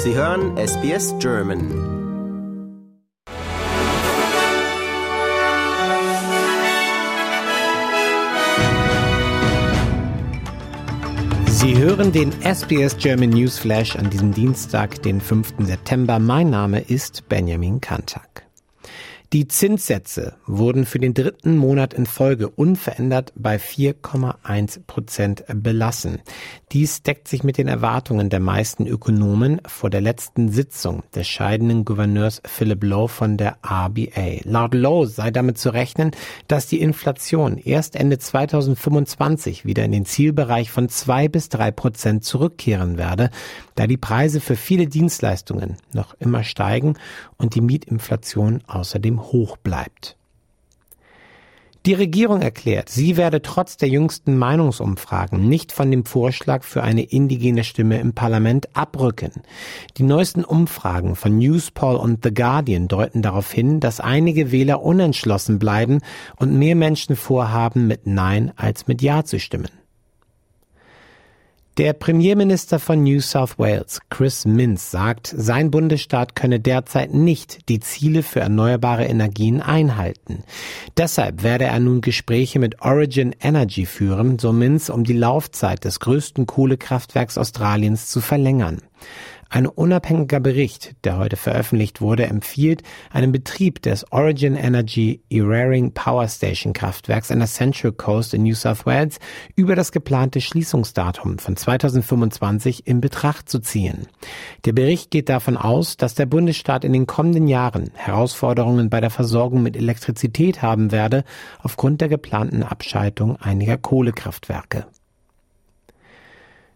Sie hören SBS German. Sie hören den SBS German News Flash an diesem Dienstag, den 5. September. Mein Name ist Benjamin Kantak. Die Zinssätze wurden für den dritten Monat in Folge unverändert bei 4,1 Prozent belassen. Dies deckt sich mit den Erwartungen der meisten Ökonomen vor der letzten Sitzung des scheidenden Gouverneurs Philip Lowe von der RBA. Laut Lowe sei damit zu rechnen, dass die Inflation erst Ende 2025 wieder in den Zielbereich von zwei bis drei Prozent zurückkehren werde, da die Preise für viele Dienstleistungen noch immer steigen und die Mietinflation außerdem hoch bleibt. Die Regierung erklärt, sie werde trotz der jüngsten Meinungsumfragen nicht von dem Vorschlag für eine indigene Stimme im Parlament abrücken. Die neuesten Umfragen von Newspoll und The Guardian deuten darauf hin, dass einige Wähler unentschlossen bleiben und mehr Menschen vorhaben, mit Nein als mit Ja zu stimmen. Der Premierminister von New South Wales, Chris Minns, sagt, sein Bundesstaat könne derzeit nicht die Ziele für erneuerbare Energien einhalten. Deshalb werde er nun Gespräche mit Origin Energy führen, so Minns, um die Laufzeit des größten Kohlekraftwerks Australiens zu verlängern. Ein unabhängiger Bericht, der heute veröffentlicht wurde, empfiehlt einen Betrieb des Origin Energy Eraring Power Station Kraftwerks an der Central Coast in New South Wales über das geplante Schließungsdatum von 2025 in Betracht zu ziehen. Der Bericht geht davon aus, dass der Bundesstaat in den kommenden Jahren Herausforderungen bei der Versorgung mit Elektrizität haben werde aufgrund der geplanten Abschaltung einiger Kohlekraftwerke.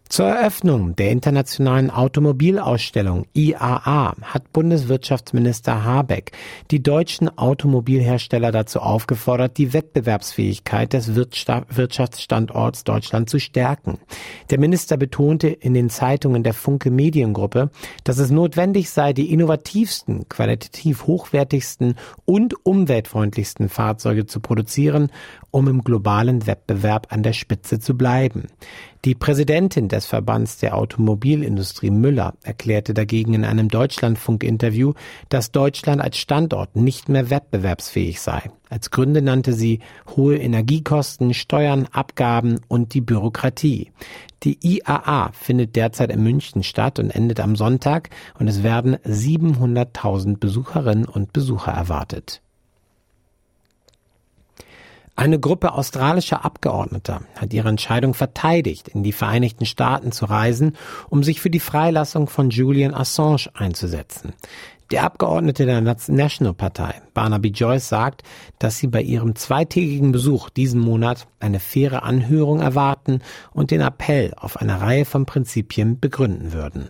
Zur Eröffnung der internationalen Automobilausstellung IAA hat Bundeswirtschaftsminister Habeck die deutschen Automobilhersteller dazu aufgefordert, die Wettbewerbsfähigkeit des Wirtschaftsstandorts Deutschland zu stärken. Der Minister betonte in den Zeitungen der Funke Mediengruppe, dass es notwendig sei, die innovativsten, qualitativ hochwertigsten und umweltfreundlichsten Fahrzeuge zu produzieren, um im globalen Wettbewerb an der Spitze zu bleiben. Die Präsidentin des Verbands der Automobilindustrie Müller erklärte dagegen in einem Deutschlandfunk-Interview, dass Deutschland als Standort nicht mehr wettbewerbsfähig sei. Als Gründe nannte sie hohe Energiekosten, Steuern, Abgaben und die Bürokratie. Die IAA findet derzeit in München statt und endet am Sonntag und es werden 700.000 Besucherinnen und Besucher erwartet. Eine Gruppe australischer Abgeordneter hat ihre Entscheidung verteidigt, in die Vereinigten Staaten zu reisen, um sich für die Freilassung von Julian Assange einzusetzen. Der Abgeordnete der National Partei, Barnaby Joyce, sagt, dass sie bei ihrem zweitägigen Besuch diesen Monat eine faire Anhörung erwarten und den Appell auf eine Reihe von Prinzipien begründen würden.